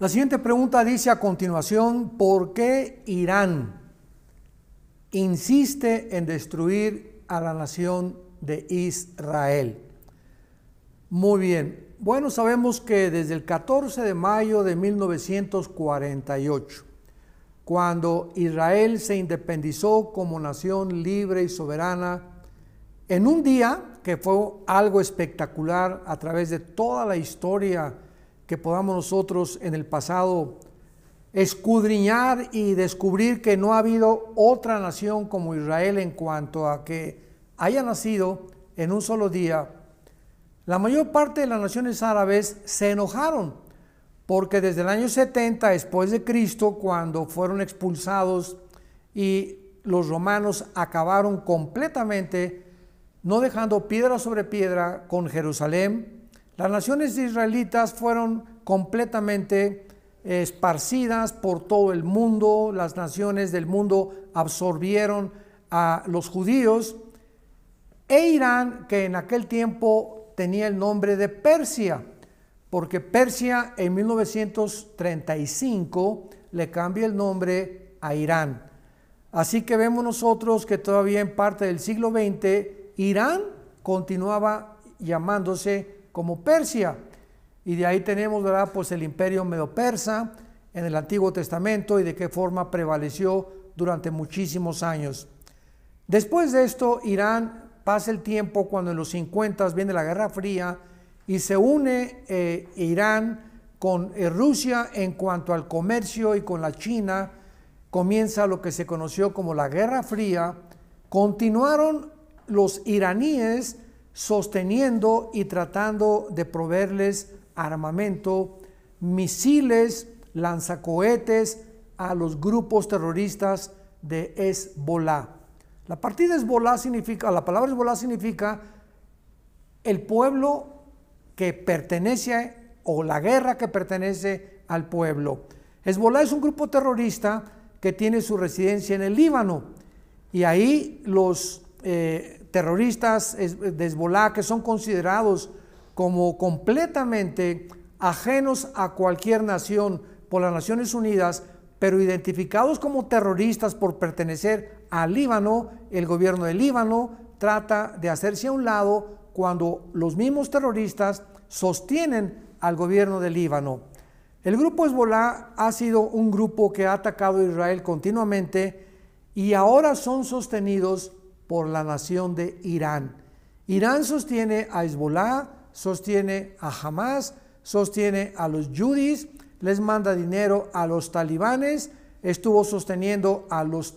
La siguiente pregunta dice a continuación, ¿por qué Irán insiste en destruir a la nación de Israel? Muy bien, bueno, sabemos que desde el 14 de mayo de 1948, cuando Israel se independizó como nación libre y soberana, en un día que fue algo espectacular a través de toda la historia que podamos nosotros en el pasado escudriñar y descubrir que no ha habido otra nación como Israel en cuanto a que haya nacido en un solo día. La mayor parte de las naciones árabes se enojaron porque desde el año 70 después de Cristo, cuando fueron expulsados y los romanos acabaron completamente, no dejando piedra sobre piedra con Jerusalén, las naciones israelitas fueron completamente esparcidas por todo el mundo, las naciones del mundo absorbieron a los judíos, e Irán, que en aquel tiempo tenía el nombre de Persia, porque Persia en 1935 le cambia el nombre a Irán. Así que vemos nosotros que todavía en parte del siglo XX Irán continuaba llamándose como Persia. Y de ahí tenemos, ¿verdad? Pues el imperio medo-persa en el Antiguo Testamento y de qué forma prevaleció durante muchísimos años. Después de esto, Irán pasa el tiempo cuando en los 50 viene la Guerra Fría y se une eh, Irán con eh, Rusia en cuanto al comercio y con la China. Comienza lo que se conoció como la Guerra Fría. Continuaron los iraníes sosteniendo y tratando de proveerles armamento, misiles, lanzacohetes a los grupos terroristas de Hezbollah. La partida Hezbollah significa, la palabra Hezbollah significa el pueblo que pertenece o la guerra que pertenece al pueblo. Hezbollah es un grupo terrorista que tiene su residencia en el Líbano y ahí los eh, terroristas de Hezbollah que son considerados como completamente ajenos a cualquier nación por las Naciones Unidas, pero identificados como terroristas por pertenecer al Líbano, el gobierno del Líbano trata de hacerse a un lado cuando los mismos terroristas sostienen al gobierno del Líbano. El grupo Hezbollah ha sido un grupo que ha atacado a Israel continuamente y ahora son sostenidos por la nación de Irán. Irán sostiene a Hezbollah, sostiene a Hamas, sostiene a los yudis, les manda dinero a los talibanes, estuvo sosteniendo a, los,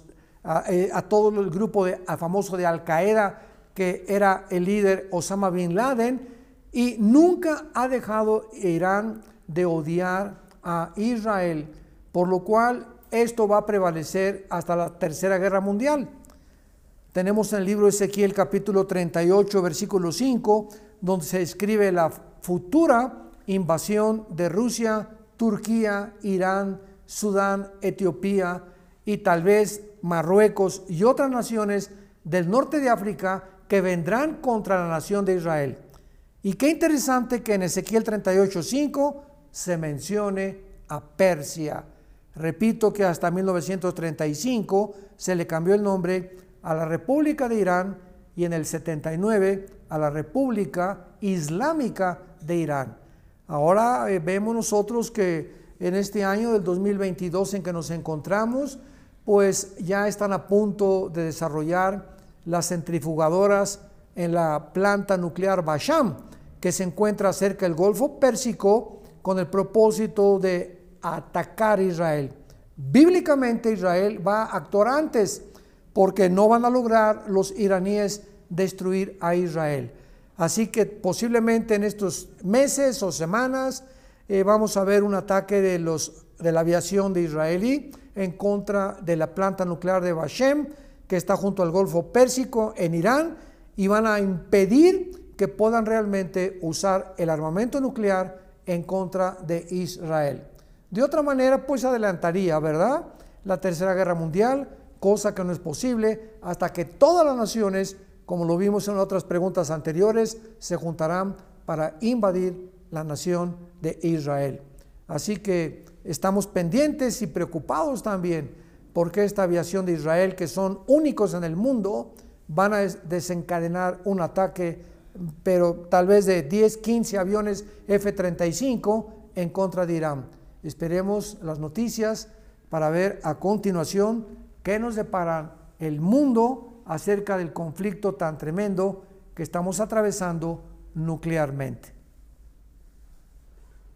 eh, todo el grupo de, famoso de Al Qaeda, que era el líder Osama Bin Laden, y nunca ha dejado Irán de odiar a Israel, por lo cual esto va a prevalecer hasta la Tercera Guerra Mundial. Tenemos en el libro de Ezequiel capítulo 38, versículo 5, donde se describe la futura invasión de Rusia, Turquía, Irán, Sudán, Etiopía y tal vez Marruecos y otras naciones del norte de África que vendrán contra la nación de Israel. Y qué interesante que en Ezequiel 38, 5 se mencione a Persia. Repito que hasta 1935 se le cambió el nombre a la República de Irán y en el 79 a la República Islámica de Irán. Ahora eh, vemos nosotros que en este año del 2022 en que nos encontramos, pues ya están a punto de desarrollar las centrifugadoras en la planta nuclear Basham, que se encuentra cerca del Golfo Pérsico con el propósito de atacar Israel. Bíblicamente Israel va a actuar antes porque no van a lograr los iraníes destruir a Israel. Así que posiblemente en estos meses o semanas eh, vamos a ver un ataque de, los, de la aviación de israelí en contra de la planta nuclear de Bashem, que está junto al Golfo Pérsico en Irán, y van a impedir que puedan realmente usar el armamento nuclear en contra de Israel. De otra manera, pues adelantaría, ¿verdad? La Tercera Guerra Mundial, cosa que no es posible hasta que todas las naciones, como lo vimos en otras preguntas anteriores, se juntarán para invadir la nación de Israel. Así que estamos pendientes y preocupados también porque esta aviación de Israel, que son únicos en el mundo, van a desencadenar un ataque, pero tal vez de 10, 15 aviones F-35 en contra de Irán. Esperemos las noticias para ver a continuación qué nos depara el mundo acerca del conflicto tan tremendo que estamos atravesando nuclearmente.